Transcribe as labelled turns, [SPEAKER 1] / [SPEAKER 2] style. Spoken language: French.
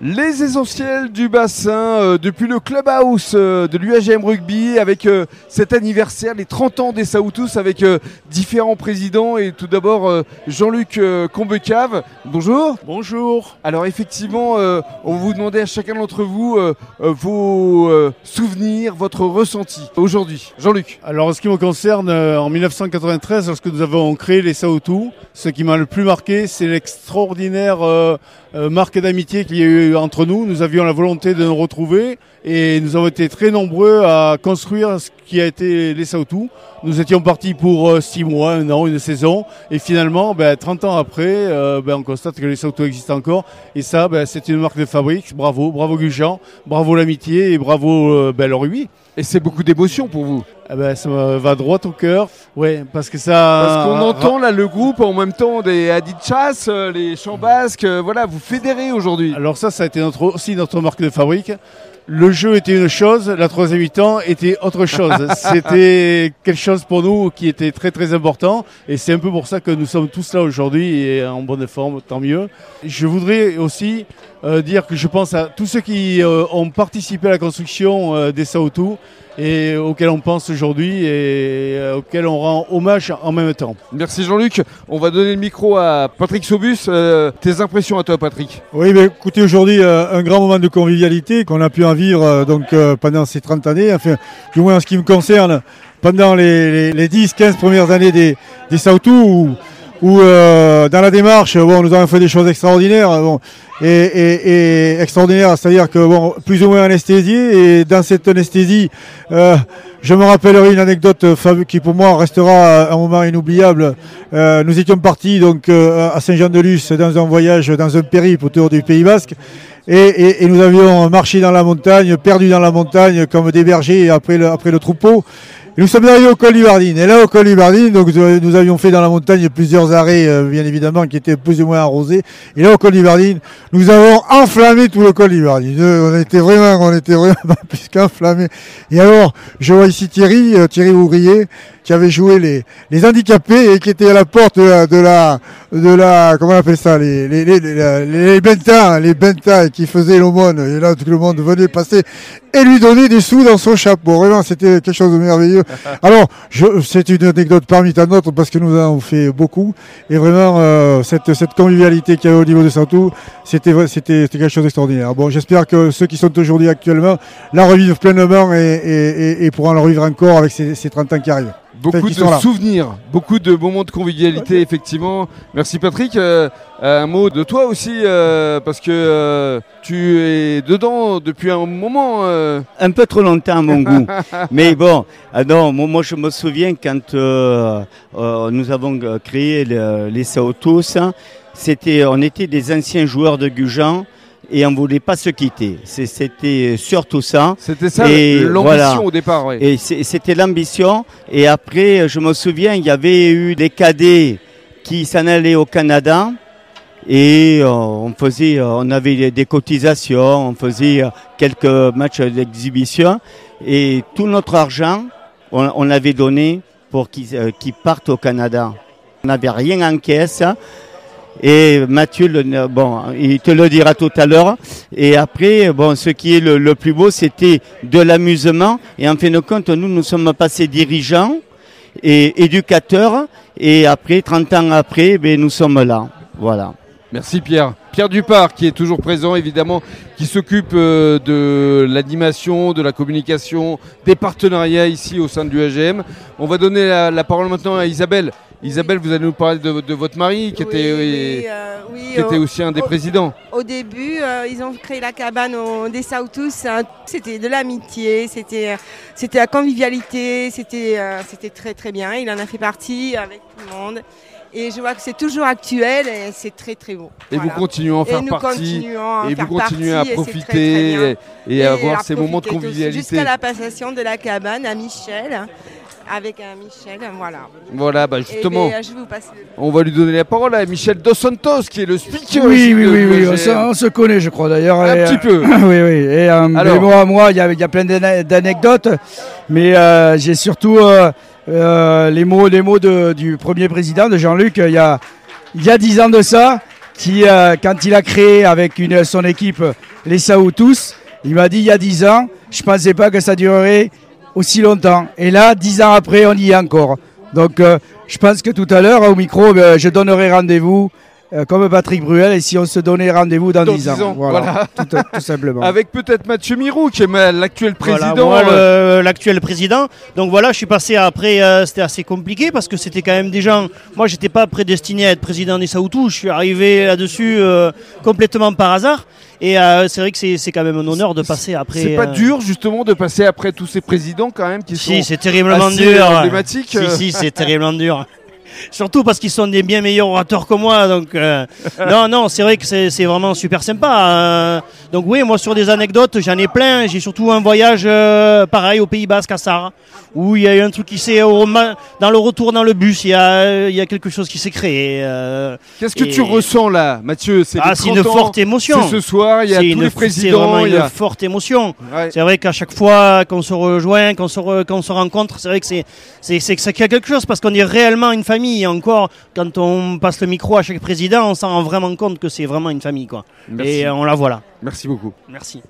[SPEAKER 1] Les essentiels du bassin euh, depuis le clubhouse euh, de l'UAGM Rugby avec euh, cet anniversaire, les 30 ans des Saoutous avec euh, différents présidents et tout d'abord euh, Jean-Luc euh, Combecave. Bonjour.
[SPEAKER 2] Bonjour.
[SPEAKER 1] Alors effectivement, euh, on vous demander à chacun d'entre vous vos euh, souvenirs, votre ressenti aujourd'hui. Jean-Luc.
[SPEAKER 2] Alors en ce qui me concerne, euh, en 1993, lorsque nous avons créé les Saoutous, ce qui m'a le plus marqué, c'est l'extraordinaire euh, euh, marque d'amitié qu'il y a eu entre nous. Nous avions la volonté de nous retrouver et nous avons été très nombreux à construire ce qui a été les Saoutous. Nous étions partis pour euh, six mois, un an, une saison et finalement, ben, 30 ans après, euh, ben, on constate que les Saoutous existent encore et ça, ben, c'est une marque de fabrique. Bravo, bravo Gujan, bravo l'amitié et bravo euh, ben, le rugby.
[SPEAKER 1] Et c'est beaucoup d'émotion pour vous.
[SPEAKER 2] Ah ben, ça me va droit au cœur. Ouais, parce que ça.
[SPEAKER 1] Parce qu'on entend là le groupe en même temps des Aditchas, euh, les chants basques, euh, voilà, vous fédérez aujourd'hui.
[SPEAKER 2] Alors ça, ça a été notre, aussi notre marque de fabrique. Le jeu était une chose, la troisième mi-temps était autre chose. C'était quelque chose pour nous qui était très très important et c'est un peu pour ça que nous sommes tous là aujourd'hui et en bonne forme, tant mieux. Je voudrais aussi euh, dire que je pense à tous ceux qui euh, ont participé à la construction euh, des Saoutous et auxquels on pense aujourd'hui et euh, auxquels on rend hommage en même temps.
[SPEAKER 1] Merci Jean-Luc. On va donner le micro à Patrick Sobus. Euh, tes impressions à toi, Patrick
[SPEAKER 3] Oui, mais écoutez, aujourd'hui, euh, un grand moment de convivialité qu'on a pu en vivre euh, donc, euh, pendant ces 30 années. Enfin, du moins en ce qui me concerne, pendant les, les, les 10-15 premières années des, des Saoutous, où, où euh, dans la démarche, bon, nous avons fait des choses extraordinaires. Bon, et, et, et extraordinaires, c'est-à-dire que bon, plus ou moins anesthésié. Et dans cette anesthésie, euh, je me rappellerai une anecdote euh, qui pour moi restera un moment inoubliable. Euh, nous étions partis donc euh, à Saint-Jean-de-Luz dans un voyage, dans un périple autour du Pays Basque. Et, et- et nous avions marché dans la montagne, perdu dans la montagne comme des bergers après le, après le troupeau. Et nous sommes arrivés au col du Bardine. Et là, au col du Bardine, donc, nous avions fait dans la montagne plusieurs arrêts, euh, bien évidemment, qui étaient plus ou moins arrosés. Et là, au col du Bardine, nous avons enflammé tout le col du Bardine. Euh, On était vraiment, on était vraiment plus qu'enflammés. Et alors, je vois ici Thierry, euh, Thierry Ouvrier, qui avait joué les, les handicapés et qui était à la porte de la, de la, de la comment on appelle ça, les, les, les, les, les bentins, les bentins, et qui faisaient l'aumône. Et là, tout le monde venait passer et lui donner des sous dans son chapeau. Vraiment, c'était quelque chose de merveilleux. Alors, je- c'est une anecdote parmi tant d'autres parce que nous en avons fait beaucoup. Et vraiment, euh, cette, cette convivialité qu'il y avait au niveau de Santou, c'était, c'était quelque chose d'extraordinaire. Bon, j'espère que ceux qui sont aujourd'hui actuellement la revivent pleinement et, et, et, et pourront la revivre encore avec ces, ces 30 ans qui arrivent.
[SPEAKER 1] Beaucoup de souvenirs, beaucoup de moments de convivialité, effectivement. Merci Patrick. Euh, un mot de toi aussi, euh, parce que euh, tu es dedans depuis un moment. euh.
[SPEAKER 4] un peu trop longtemps à mon goût. Mais bon, ah non, moi, moi, je me souviens quand euh, euh, nous avons créé le- les Saotos, hein, c'était, on était des anciens joueurs de Gujan et on voulait pas se quitter. C'était surtout ça.
[SPEAKER 1] C'était ça l'ambition
[SPEAKER 4] voilà.
[SPEAKER 1] au départ. ouais.
[SPEAKER 4] Et c'était l'ambition. Et après, je me souviens, il y avait eu des cadets qui s'en allaient au Canada. Et euh, on faisait, euh, on avait des- cotisations, on faisait euh, quelques matchs d'exhibition. Et tout notre argent, on, on l'avait donné pour qu'ils euh, qu'ils partent au Canada. On n'avait rien en caisse. Et Mathieu, bon, il te le dira tout à l'heure. Et après, bon, ce qui est le, le plus beau, c'était de l'amusement. Et en fin de compte, nous, nous sommes passés dirigeants et éducateurs. Et après, 30 ans après, ben, nous sommes là. Voilà.
[SPEAKER 1] Merci Pierre. Pierre Dupart qui est toujours présent évidemment, qui s'occupe euh, de l'animation, de la communication, des partenariats ici au sein du AGM. On va donner la, la parole maintenant à Isabelle. Isabelle, vous allez nous parler de, de votre mari qui
[SPEAKER 5] Oui,
[SPEAKER 1] était,
[SPEAKER 5] oui, euh, oui,
[SPEAKER 1] qui était aussi un des
[SPEAKER 5] au-
[SPEAKER 1] présidents.
[SPEAKER 5] Au début, euh, ils ont créé la cabane au, des Saoutous. hein. C'était de l'amitié, c'était, euh, c'était la convivialité, c'était, euh, c'était très très bien. Il en a fait partie avec tout le monde. Et je vois que c'est toujours actuel et c'est très très beau.
[SPEAKER 1] Et
[SPEAKER 5] Voilà.
[SPEAKER 1] vous continuez à en
[SPEAKER 5] Et
[SPEAKER 1] faire
[SPEAKER 5] nous
[SPEAKER 1] partie.
[SPEAKER 5] continuons à en
[SPEAKER 1] Et
[SPEAKER 5] faire
[SPEAKER 1] vous continuez
[SPEAKER 5] partie
[SPEAKER 1] à
[SPEAKER 5] et c'est très,
[SPEAKER 1] profiter
[SPEAKER 5] très
[SPEAKER 1] et, et à avoir
[SPEAKER 5] à
[SPEAKER 1] ces moments de convivialité.
[SPEAKER 5] Jusqu'à la passation de la cabane à Michel, avec un Michel, voilà.
[SPEAKER 1] Voilà, bah
[SPEAKER 5] Et
[SPEAKER 1] justement,
[SPEAKER 5] ben, je vous passe le-
[SPEAKER 1] on va lui donner la parole à Michel Dos Santos qui est le speaker.
[SPEAKER 6] Oui, oui, oui, on se, on se connaît, je crois d'ailleurs.
[SPEAKER 1] Un
[SPEAKER 6] Et,
[SPEAKER 1] petit peu.
[SPEAKER 6] euh, oui, oui. Et euh,
[SPEAKER 1] Alors.
[SPEAKER 6] mais moi, moi, il y a, il y a plein d'anecdotes, mais euh, j'ai surtout euh, euh, les mots, les mots du premier président, de Jean-Luc, il y a il y a dix ans de ça, qui, euh, quand il a créé avec son équipe les Sao tous, il m'a dit il y a 10 ans, je pensais pas que ça durerait aussi longtemps. Et là, 10 ans après, on y est encore. Donc euh, je pense que tout à l'heure, au micro, euh, je donnerai rendez-vous euh, comme Patrick Bruel et si on se donnait rendez-vous dans,
[SPEAKER 1] Dans
[SPEAKER 6] 10 ans.
[SPEAKER 1] 10 ans,
[SPEAKER 6] Voilà,
[SPEAKER 1] voilà.
[SPEAKER 6] Tout, tout simplement.
[SPEAKER 1] Avec peut-être Mathieu Mirou, qui est l'actuel président. euh,
[SPEAKER 7] le- l'actuel président. Donc voilà, je suis passé après, euh, c'était assez compliqué parce que c'était quand même des gens. Moi, j'étais pas prédestiné à être président des Saoutou. Je suis arrivé là-dessus euh, complètement par hasard. Et euh, c'est vrai que c'est quand même un honneur de passer après.
[SPEAKER 1] C'est pas
[SPEAKER 7] euh,
[SPEAKER 1] dur justement de passer après tous ces présidents quand même qui
[SPEAKER 7] Si,
[SPEAKER 1] sont
[SPEAKER 7] c'est terriblement
[SPEAKER 1] assez
[SPEAKER 7] dur. Si, si, c'est terriblement dur. Surtout parce qu'ils sont des bien meilleurs orateurs que moi. Donc, euh, non, non, c'est vrai que c'est c'est vraiment super sympa. euh. donc, oui, moi, sur des anecdotes, j'en ai plein. J'ai surtout un voyage euh, pareil au Pays Basque, à Sarre, où il y a eu un truc qui s'est. Dans le retour dans le bus, il y a, il y a quelque chose qui s'est créé. euh.
[SPEAKER 1] Qu'est-ce que
[SPEAKER 7] Et-
[SPEAKER 1] tu ressens là, Mathieu? C'est
[SPEAKER 7] Ah, c'est une
[SPEAKER 1] 30 ans,
[SPEAKER 7] forte émotion.
[SPEAKER 1] C'est ce soir, il y a
[SPEAKER 7] C'est
[SPEAKER 1] tous
[SPEAKER 7] une-
[SPEAKER 1] les
[SPEAKER 7] C'est
[SPEAKER 1] présidents.
[SPEAKER 7] vraiment
[SPEAKER 1] il
[SPEAKER 7] une
[SPEAKER 1] y a-
[SPEAKER 7] forte émotion.
[SPEAKER 1] Ouais.
[SPEAKER 7] C'est vrai qu'à chaque fois qu'on se rejoint, qu'on se, re- qu'on se rencontre, c'est vrai que c'est, c'est, c'est, c'est qu'il y a quelque chose parce qu'on est réellement une famille. Et encore, quand on passe le micro à chaque président, on s'en rend vraiment compte que c'est vraiment une famille, quoi.
[SPEAKER 1] Merci.
[SPEAKER 7] Et euh, on la voit là.
[SPEAKER 1] Merci beaucoup.
[SPEAKER 7] Merci.